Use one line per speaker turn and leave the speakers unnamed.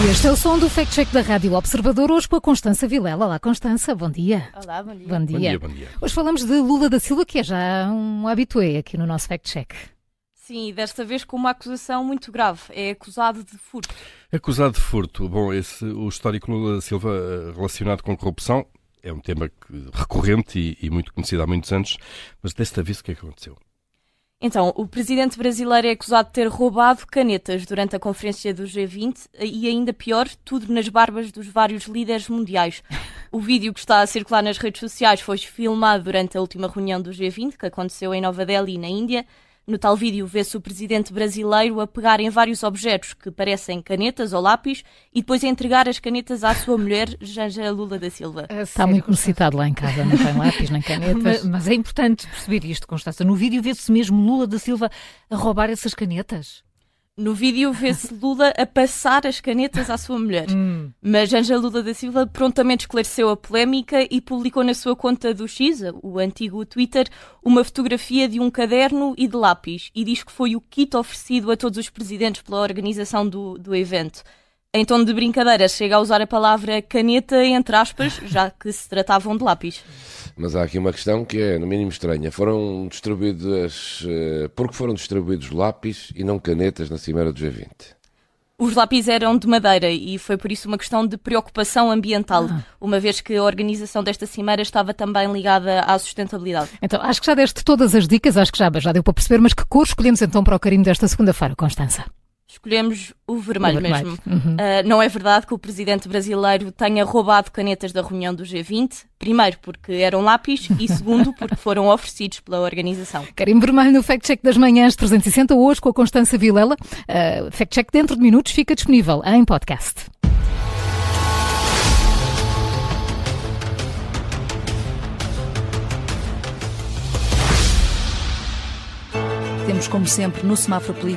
E este é o som do Fact Check da Rádio Observador, hoje com a Constança Vilela. Olá, Constança, bom dia.
Olá, bom dia.
Bom dia.
Bom dia, bom dia.
Hoje falamos de Lula da Silva, que é já um habitué aqui no nosso Fact Check.
Sim, desta vez com uma acusação muito grave. É acusado de furto.
Acusado de furto. Bom, esse, o histórico Lula da Silva eh, relacionado com corrupção é um tema recorrente e, e muito conhecido há muitos anos, mas desta vez o que é que aconteceu?
Então, o presidente brasileiro é acusado de ter roubado canetas durante a conferência do G20 e, ainda pior, tudo nas barbas dos vários líderes mundiais. O vídeo que está a circular nas redes sociais foi filmado durante a última reunião do G20, que aconteceu em Nova Delhi, na Índia. No tal vídeo vê-se o presidente brasileiro a pegar em vários objetos que parecem canetas ou lápis e depois a entregar as canetas à sua mulher, Janja Lula da Silva.
Está muito necessitado lá em casa, não tem lápis nem
Mas,
canetas.
mas é importante perceber isto, Constança. No vídeo vê-se mesmo Lula da Silva a roubar essas canetas.
No vídeo vê-se Lula a passar as canetas à sua mulher.
Hum.
Mas Anja Lula da Silva prontamente esclareceu a polémica e publicou na sua conta do X, o antigo Twitter, uma fotografia de um caderno e de lápis e diz que foi o kit oferecido a todos os presidentes pela organização do, do evento. Em tom de brincadeira, chega a usar a palavra caneta entre aspas, já que se tratavam de lápis.
Mas há aqui uma questão que é, no mínimo, estranha. Foram distribuídas. eh, Por que foram distribuídos lápis e não canetas na Cimeira do G20?
Os lápis eram de madeira e foi por isso uma questão de preocupação ambiental, uma vez que a organização desta cimeira estava também ligada à sustentabilidade.
Então, acho que já deste todas as dicas, acho que já, já deu para perceber, mas que cor escolhemos então para o carinho desta segunda-feira, Constança?
Escolhemos o vermelho,
O vermelho.
mesmo.
Uhum.
Ah, não é verdade que o presidente brasileiro tenha roubado canetas da reunião do G20. Primeiro, porque eram lápis e segundo, porque foram oferecidos pela organização.
Carimbo vermelho no Fact Check das Manhãs 360, hoje com a Constança Vilela. Uh, Fact Check dentro de minutos fica disponível em podcast.
Temos, como sempre, no semáforo político.